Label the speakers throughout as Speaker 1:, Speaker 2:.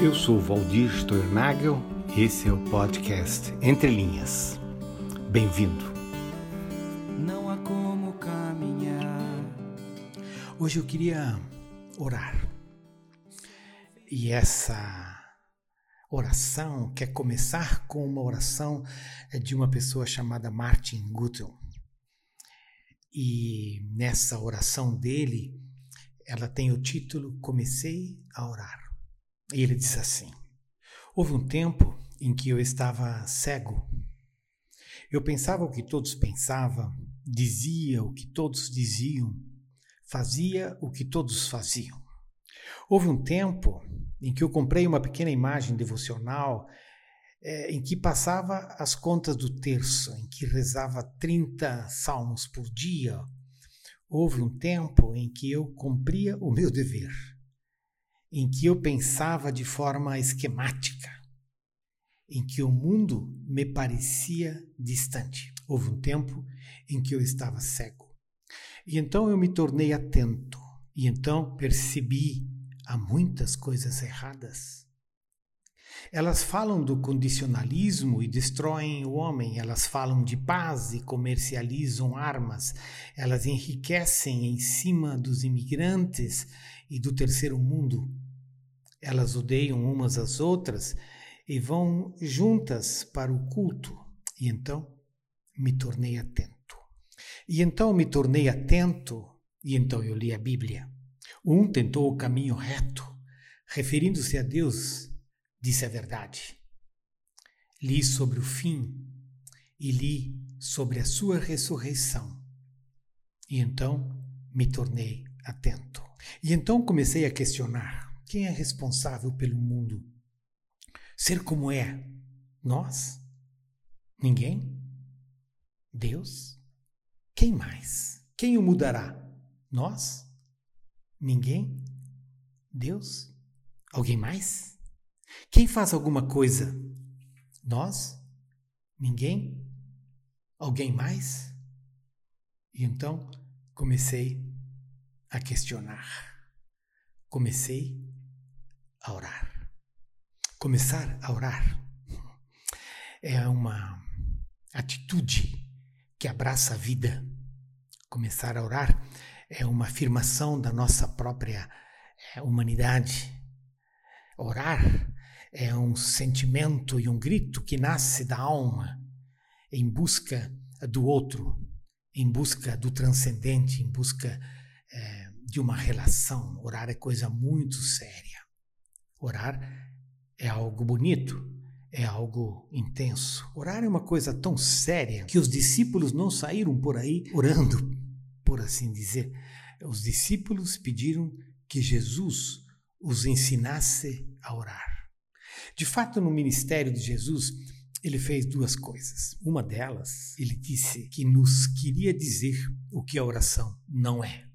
Speaker 1: Eu sou Valdir Stornagel, esse é o podcast Entre Linhas. Bem-vindo.
Speaker 2: Não há como caminhar.
Speaker 1: Hoje eu queria orar. E essa oração quer começar com uma oração de uma pessoa chamada Martin Gutel. E nessa oração dele, ela tem o título Comecei a Orar. E ele diz assim: Houve um tempo em que eu estava cego. Eu pensava o que todos pensavam, dizia o que todos diziam, fazia o que todos faziam. Houve um tempo em que eu comprei uma pequena imagem devocional é, em que passava as contas do terço, em que rezava 30 salmos por dia. Houve um tempo em que eu cumpria o meu dever, em que eu pensava de forma esquemática, em que o mundo me parecia distante. Houve um tempo em que eu estava cego. E então eu me tornei atento, e então percebi há muitas coisas erradas. Elas falam do condicionalismo e destroem o homem, elas falam de paz e comercializam armas, elas enriquecem em cima dos imigrantes e do terceiro mundo. Elas odeiam umas às outras e vão juntas para o culto. E então me tornei atento. E então me tornei atento, e então eu li a Bíblia. Um tentou o caminho reto, referindo-se a Deus, disse a verdade. Li sobre o fim e li sobre a sua ressurreição. E então me tornei atento. E então comecei a questionar: quem é responsável pelo mundo? Ser como é? Nós? Ninguém? Deus? Quem mais? Quem o mudará? Nós? Ninguém? Deus? Alguém mais? Quem faz alguma coisa? Nós? Ninguém? Alguém mais? E então comecei a questionar. Comecei a orar. Começar a orar é uma atitude que abraça a vida. Começar a orar é uma afirmação da nossa própria é, humanidade. Orar é um sentimento e um grito que nasce da alma em busca do outro, em busca do transcendente, em busca é, de uma relação. Orar é coisa muito séria. Orar é algo bonito, é algo intenso. Orar é uma coisa tão séria que os discípulos não saíram por aí orando por assim dizer, os discípulos pediram que Jesus os ensinasse a orar. De fato, no ministério de Jesus, ele fez duas coisas. Uma delas, ele disse que nos queria dizer o que a oração não é.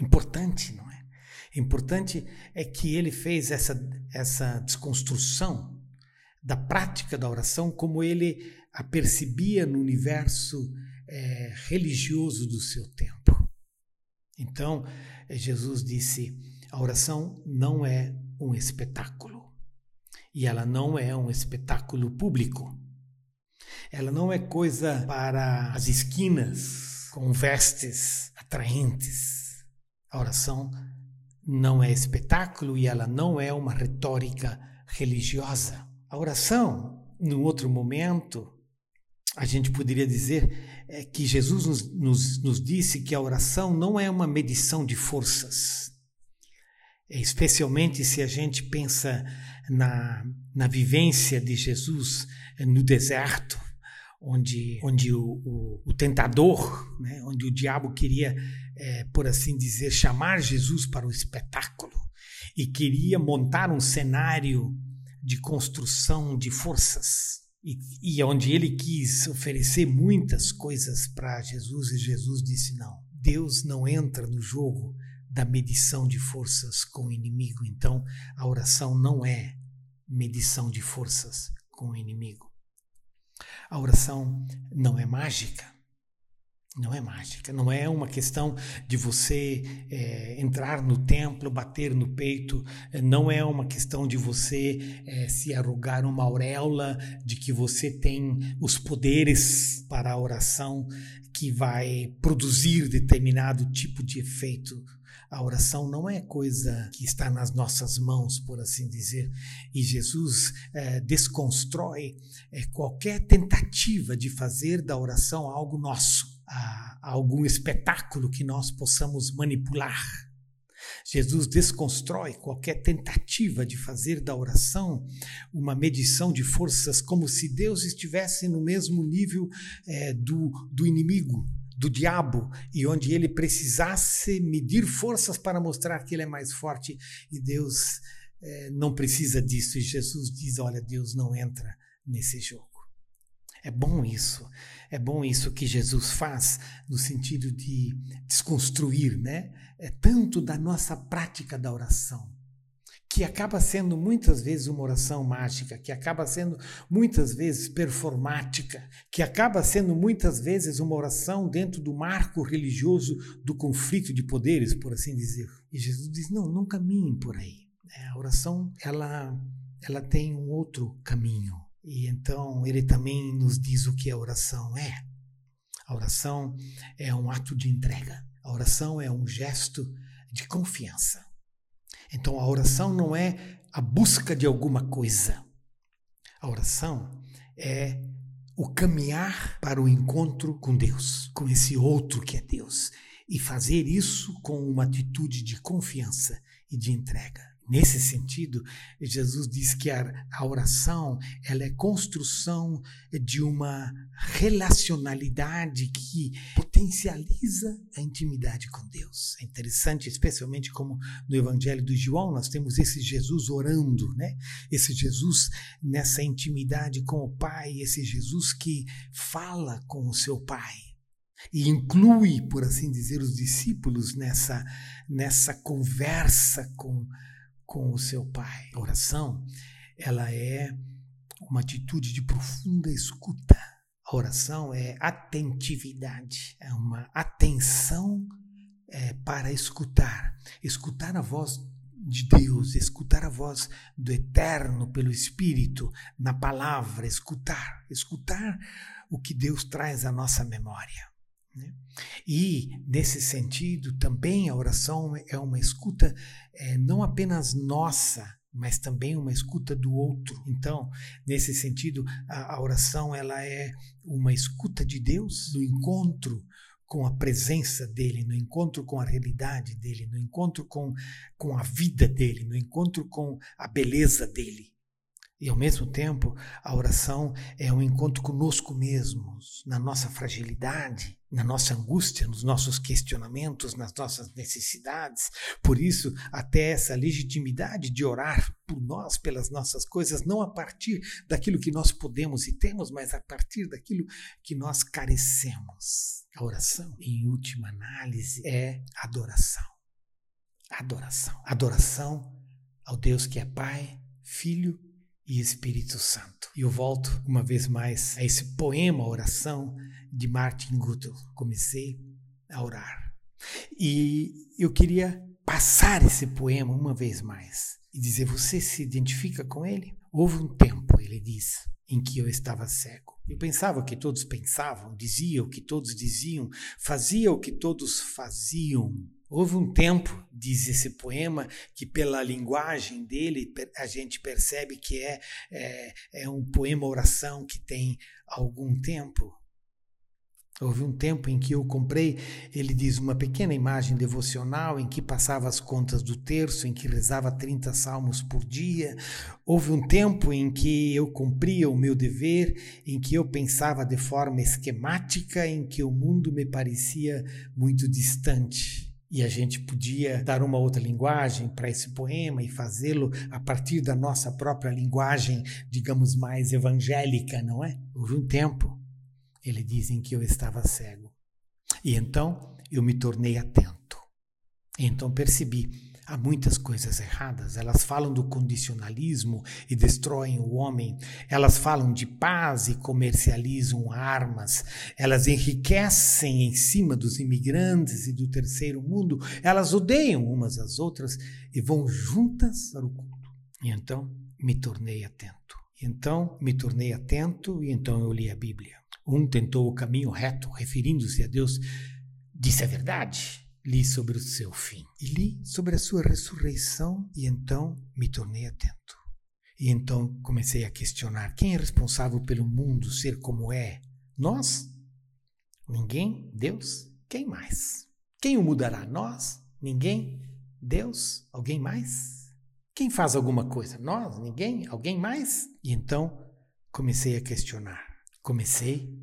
Speaker 1: Importante, não é? Importante é que ele fez essa, essa desconstrução da prática da oração como ele a percebia no universo é, religioso do seu tempo. Então, Jesus disse: a oração não é um espetáculo. E ela não é um espetáculo público. Ela não é coisa para as esquinas com vestes atraentes. A oração não é espetáculo e ela não é uma retórica religiosa. A oração, num outro momento, a gente poderia dizer é, que Jesus nos, nos, nos disse que a oração não é uma medição de forças, é, especialmente se a gente pensa na, na vivência de Jesus no deserto, onde, onde o, o, o tentador, né, onde o diabo queria, é, por assim dizer, chamar Jesus para o espetáculo e queria montar um cenário de construção de forças e, e onde ele quis oferecer muitas coisas para Jesus, e Jesus disse: não, Deus não entra no jogo da medição de forças com o inimigo. Então, a oração não é medição de forças com o inimigo. A oração não é mágica. Não é mágica, não é uma questão de você é, entrar no templo, bater no peito, não é uma questão de você é, se arrugar uma auréola de que você tem os poderes para a oração que vai produzir determinado tipo de efeito. A oração não é coisa que está nas nossas mãos, por assim dizer, e Jesus é, desconstrói qualquer tentativa de fazer da oração algo nosso, a, a algum espetáculo que nós possamos manipular. Jesus desconstrói qualquer tentativa de fazer da oração uma medição de forças, como se Deus estivesse no mesmo nível é, do, do inimigo, do diabo e onde ele precisasse medir forças para mostrar que ele é mais forte e Deus é, não precisa disso. E Jesus diz: Olha, Deus não entra nesse jogo. É bom isso, é bom isso que Jesus faz no sentido de desconstruir, né? É tanto da nossa prática da oração que acaba sendo muitas vezes uma oração mágica, que acaba sendo muitas vezes performática, que acaba sendo muitas vezes uma oração dentro do marco religioso do conflito de poderes, por assim dizer. E Jesus diz: não, não caminhem por aí. É, a oração ela, ela tem um outro caminho. E então ele também nos diz o que a oração é. A oração é um ato de entrega. A oração é um gesto de confiança. Então a oração não é a busca de alguma coisa. A oração é o caminhar para o encontro com Deus, com esse outro que é Deus, e fazer isso com uma atitude de confiança e de entrega. Nesse sentido, Jesus diz que a, oração ela é construção de uma relacionalidade que potencializa a intimidade com Deus. É interessante, especialmente como no Evangelho do João nós temos esse Jesus orando, né? Esse Jesus nessa intimidade com o Pai, esse Jesus que fala com o seu Pai e inclui, por assim dizer, os discípulos nessa nessa conversa com com o seu Pai. A oração, ela é uma atitude de profunda escuta. A oração é atentividade, é uma atenção é, para escutar, escutar a voz de Deus, escutar a voz do Eterno pelo Espírito, na palavra, escutar, escutar o que Deus traz à nossa memória. Né? E, nesse sentido, também a oração é uma escuta é, não apenas nossa, mas também uma escuta do outro. Então, nesse sentido, a, a oração ela é uma escuta de Deus no encontro com a presença dele, no encontro com a realidade dele, no encontro com, com a vida dele, no encontro com a beleza dele. E ao mesmo tempo, a oração é um encontro conosco mesmos, na nossa fragilidade, na nossa angústia, nos nossos questionamentos, nas nossas necessidades. Por isso, até essa legitimidade de orar por nós, pelas nossas coisas, não a partir daquilo que nós podemos e temos, mas a partir daquilo que nós carecemos. A oração, em última análise, é adoração. Adoração. Adoração ao Deus que é Pai, Filho e Espírito Santo. E eu volto uma vez mais a esse poema, oração de Martin Luther. Comecei a orar. E eu queria passar esse poema uma vez mais e dizer: Você se identifica com ele? Houve um tempo, ele diz, em que eu estava cego. Eu pensava o que todos pensavam, dizia o que todos diziam, fazia o que todos faziam. Houve um tempo, diz esse poema, que pela linguagem dele a gente percebe que é, é, é um poema-oração que tem algum tempo. Houve um tempo em que eu comprei, ele diz, uma pequena imagem devocional em que passava as contas do terço, em que rezava 30 salmos por dia. Houve um tempo em que eu cumpria o meu dever, em que eu pensava de forma esquemática, em que o mundo me parecia muito distante. E a gente podia dar uma outra linguagem para esse poema e fazê-lo a partir da nossa própria linguagem, digamos, mais evangélica, não é? Houve um tempo, ele diz, em que eu estava cego. E então eu me tornei atento. Então percebi há muitas coisas erradas. Elas falam do condicionalismo e destroem o homem. Elas falam de paz e comercializam armas. Elas enriquecem em cima dos imigrantes e do terceiro mundo. Elas odeiam umas às outras e vão juntas para o culto. E então me tornei atento. E então me tornei atento e então eu li a Bíblia. Um tentou o caminho reto, referindo-se a Deus, disse a verdade li sobre o seu fim e li sobre a sua ressurreição e então me tornei atento. E então comecei a questionar quem é responsável pelo mundo ser como é? Nós? Ninguém? Deus? Quem mais? Quem o mudará? Nós? Ninguém? Deus? Alguém mais? Quem faz alguma coisa? Nós? Ninguém? Alguém mais? E então comecei a questionar. Comecei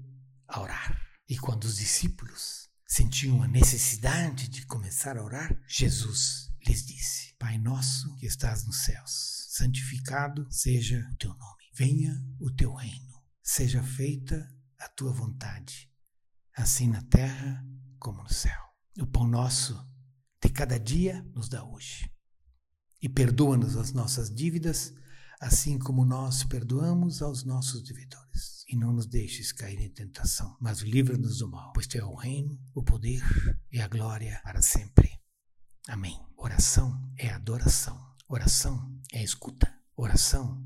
Speaker 1: a orar. E quando os discípulos sentiam a necessidade de começar a orar, Jesus lhes disse: Pai nosso que estás nos céus, santificado seja o teu nome. Venha o teu reino. Seja feita a tua vontade, assim na terra como no céu. O pão nosso de cada dia nos dá hoje. E perdoa-nos as nossas dívidas, assim como nós perdoamos aos nossos devedores e não nos deixes cair em tentação, mas livra-nos do mal, pois teu é o reino, o poder e a glória para sempre. Amém. Oração é adoração. Oração é escuta. Oração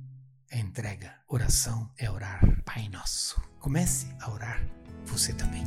Speaker 1: é entrega. Oração é orar. Pai nosso. Comece a orar você também.